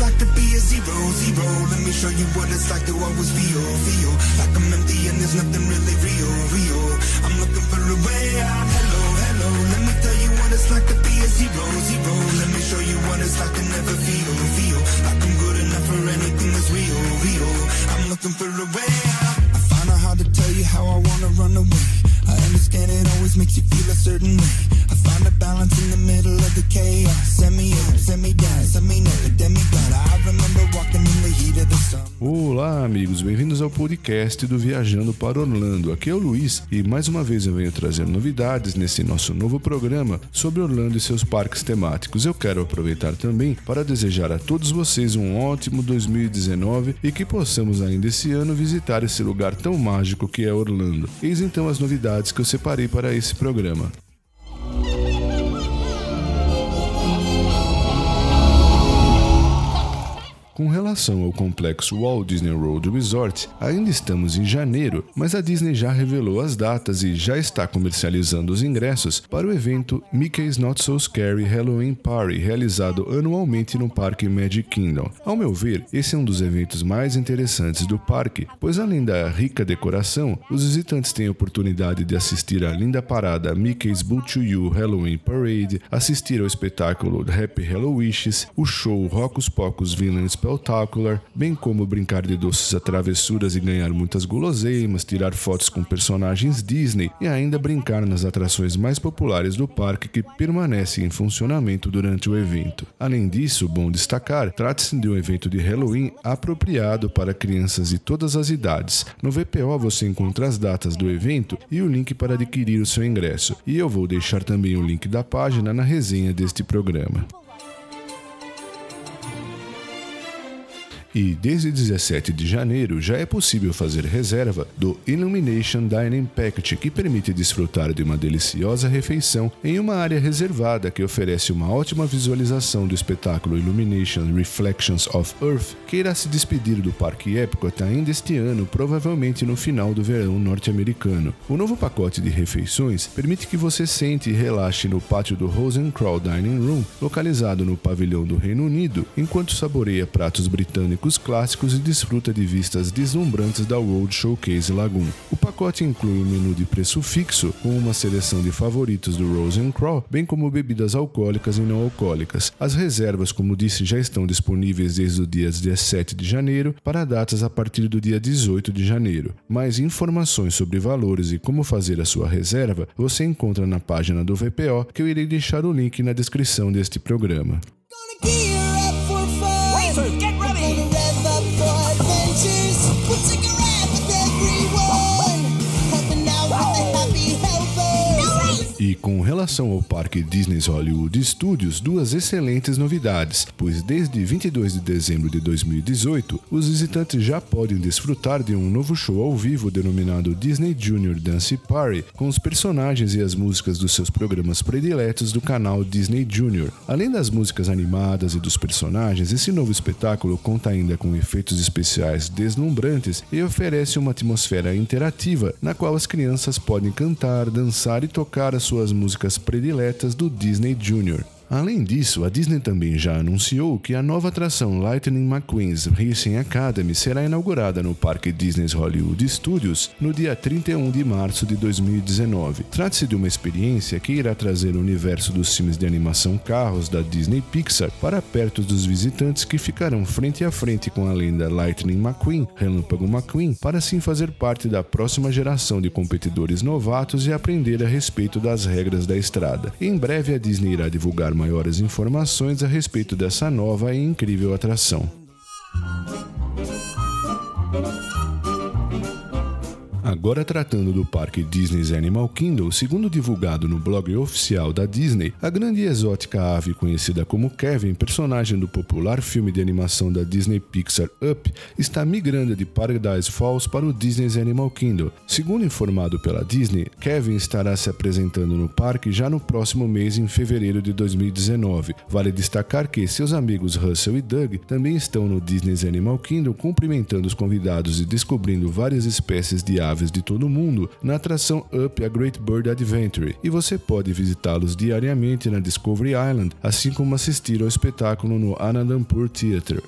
like to be a zero, zero. Let me show you what it's like to always feel, feel like I'm empty and there's nothing really real, real. I'm looking for a way out. Hello, hello. Let me tell you what it's like to be a zero, zero. Let me show you what it's like to never feel, feel like I'm good enough for anything that's real, real. I'm looking for a way Olá, amigos, bem-vindos ao podcast do Viajando para Orlando. Aqui é o Luiz e mais uma vez eu venho trazer novidades nesse nosso novo programa sobre Orlando e seus parques temáticos. Eu quero aproveitar também para desejar a todos vocês um ótimo 2019 e que possamos ainda esse ano visitar esse lugar tão mágico que é Orlando. Eis então as novidades que eu separei para esse programa. Com relação ao complexo Walt Disney World Resort, ainda estamos em janeiro, mas a Disney já revelou as datas e já está comercializando os ingressos para o evento Mickey's Not So Scary Halloween Party, realizado anualmente no Parque Magic Kingdom. Ao meu ver, esse é um dos eventos mais interessantes do parque, pois além da rica decoração, os visitantes têm a oportunidade de assistir à linda parada Mickey's Boo to You Halloween Parade, assistir ao espetáculo Happy Hallowishes, o show Rocos Pocos Villain Spectacular, bem como brincar de doces travessuras e ganhar muitas guloseimas, tirar fotos com personagens Disney e ainda brincar nas atrações mais populares do parque que permanecem em funcionamento durante o evento. Além disso, bom destacar, trata-se de um evento de Halloween apropriado para crianças de todas as idades. No VPO você encontra as datas do evento e o link para adquirir o seu ingresso. E eu vou deixar também o link da página na resenha deste programa. E desde 17 de janeiro já é possível fazer reserva do Illumination Dining Package, que permite desfrutar de uma deliciosa refeição em uma área reservada que oferece uma ótima visualização do espetáculo Illumination Reflections of Earth, que irá se despedir do Parque Epcot ainda este ano, provavelmente no final do verão norte-americano. O novo pacote de refeições permite que você sente e relaxe no pátio do Rosencrawl Dining Room, localizado no pavilhão do Reino Unido, enquanto saboreia pratos britânicos clássicos e desfruta de vistas deslumbrantes da World Showcase Lagoon. O pacote inclui um menu de preço fixo, com uma seleção de favoritos do Rose Crawl, bem como bebidas alcoólicas e não alcoólicas. As reservas, como disse, já estão disponíveis desde o dia 17 de janeiro para datas a partir do dia 18 de janeiro. Mais informações sobre valores e como fazer a sua reserva você encontra na página do VPO, que eu irei deixar o link na descrição deste programa. Ao parque Disney's Hollywood Studios, duas excelentes novidades, pois desde 22 de dezembro de 2018, os visitantes já podem desfrutar de um novo show ao vivo denominado Disney Junior Dance Party, com os personagens e as músicas dos seus programas prediletos do canal Disney Junior. Além das músicas animadas e dos personagens, esse novo espetáculo conta ainda com efeitos especiais deslumbrantes e oferece uma atmosfera interativa na qual as crianças podem cantar, dançar e tocar as suas músicas prediletas do Disney Junior. Além disso, a Disney também já anunciou que a nova atração Lightning McQueen's Racing Academy será inaugurada no Parque Disney's Hollywood Studios no dia 31 de março de 2019. Trata-se de uma experiência que irá trazer o universo dos filmes de animação carros da Disney Pixar para perto dos visitantes que ficarão frente a frente com a lenda Lightning McQueen, Relâmpago McQueen, para assim fazer parte da próxima geração de competidores novatos e aprender a respeito das regras da estrada. Em breve a Disney irá divulgar maiores informações a respeito dessa nova e incrível atração. Agora tratando do parque Disney's Animal Kingdom, segundo divulgado no blog oficial da Disney, a grande e exótica ave conhecida como Kevin, personagem do popular filme de animação da Disney Pixar Up, está migrando de Paradise Falls para o Disney's Animal Kingdom. Segundo informado pela Disney, Kevin estará se apresentando no parque já no próximo mês, em fevereiro de 2019. Vale destacar que seus amigos Russell e Doug também estão no Disney's Animal Kingdom cumprimentando os convidados e descobrindo várias espécies de aves de todo o mundo na atração Up a Great Bird Adventure e você pode visitá-los diariamente na Discovery Island, assim como assistir ao espetáculo no Anandampur Theatre.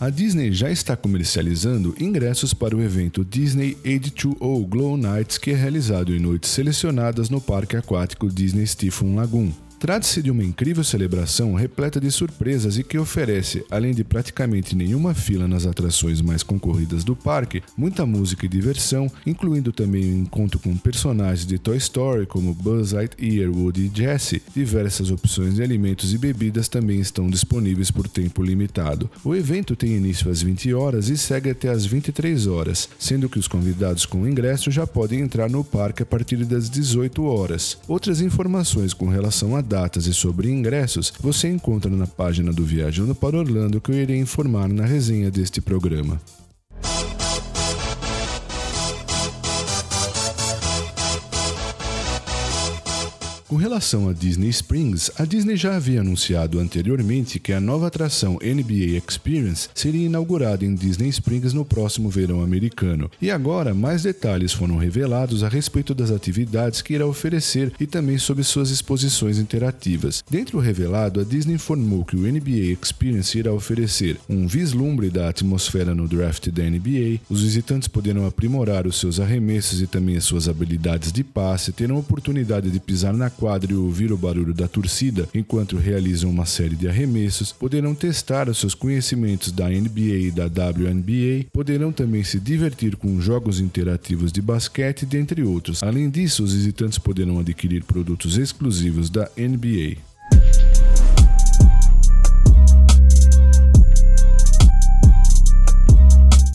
A Disney já está comercializando ingressos para o evento Disney Age2O Glow Nights, que é realizado em noites selecionadas no Parque Aquático Disney Stephen Lagoon. Trata-se de uma incrível celebração repleta de surpresas e que oferece, além de praticamente nenhuma fila nas atrações mais concorridas do parque, muita música e diversão, incluindo também um encontro com personagens de Toy Story como Buzz Lightyear, Woody e Jessie. Diversas opções de alimentos e bebidas também estão disponíveis por tempo limitado. O evento tem início às 20 horas e segue até às 23 horas, sendo que os convidados com ingresso já podem entrar no parque a partir das 18 horas. Outras informações com relação a datas e sobre ingressos você encontra na página do Viajando para Orlando que eu irei informar na resenha deste programa. Com relação a Disney Springs, a Disney já havia anunciado anteriormente que a nova atração NBA Experience seria inaugurada em Disney Springs no próximo verão americano. E agora, mais detalhes foram revelados a respeito das atividades que irá oferecer e também sobre suas exposições interativas. Dentro do revelado, a Disney informou que o NBA Experience irá oferecer um vislumbre da atmosfera no draft da NBA, os visitantes poderão aprimorar os seus arremessos e também as suas habilidades de passe, terão oportunidade de pisar na quadra e ouvir o barulho da torcida enquanto realizam uma série de arremessos, poderão testar os seus conhecimentos da NBA e da WNBA, poderão também se divertir com jogos interativos de basquete, dentre outros. Além disso, os visitantes poderão adquirir produtos exclusivos da NBA.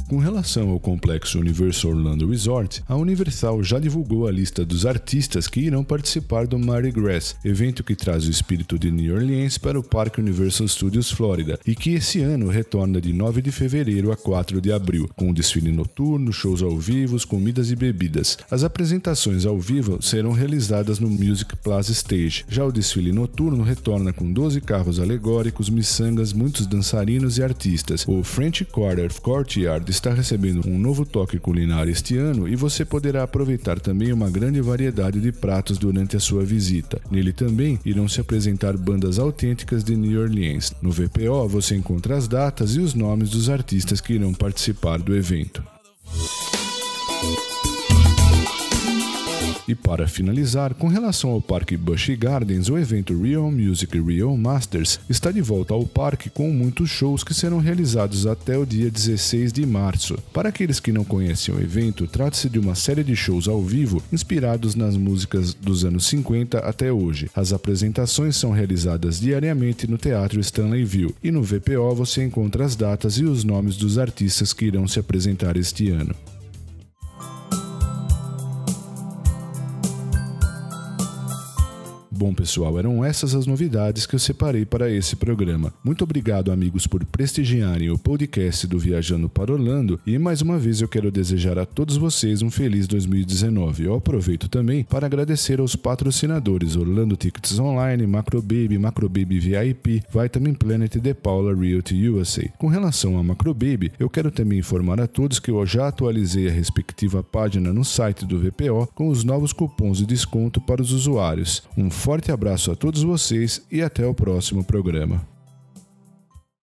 Com relação ao complexo Universal Orlando Resort, a Universal já divulgou a lista dos artistas que irão participar do Mardi Gras, evento que traz o espírito de New Orleans para o Parque Universal Studios Florida e que esse ano retorna de 9 de fevereiro a 4 de abril, com desfile noturno, shows ao vivo, comidas e bebidas. As apresentações ao vivo serão realizadas no Music Plaza Stage. Já o desfile noturno retorna com 12 carros alegóricos, miçangas, muitos dançarinos e artistas. O French Quarter Courtyard está recebendo um novo toque culinário este ano e você poderá aproveitar também uma grande variedade de pratos durante a sua visita. Nele também irão se apresentar bandas autênticas de New Orleans. No VPO você encontra as datas e os nomes dos artistas que irão participar do evento. E para finalizar, com relação ao Parque Busch Gardens, o evento Real Music Real Masters está de volta ao parque com muitos shows que serão realizados até o dia 16 de março. Para aqueles que não conhecem o evento, trata-se de uma série de shows ao vivo inspirados nas músicas dos anos 50 até hoje. As apresentações são realizadas diariamente no Teatro Stanley View e no VPO você encontra as datas e os nomes dos artistas que irão se apresentar este ano. Bom, pessoal, eram essas as novidades que eu separei para esse programa. Muito obrigado, amigos, por prestigiarem o podcast do Viajando para Orlando e mais uma vez eu quero desejar a todos vocês um feliz 2019. Eu aproveito também para agradecer aos patrocinadores Orlando Tickets Online, Macrobaby, Macrobaby VIP, Vitamin Planet e The Paula Realty USA. Com relação a Macrobaby, eu quero também informar a todos que eu já atualizei a respectiva página no site do VPO com os novos cupons de desconto para os usuários. Um forte abraço a todos vocês e até o próximo programa.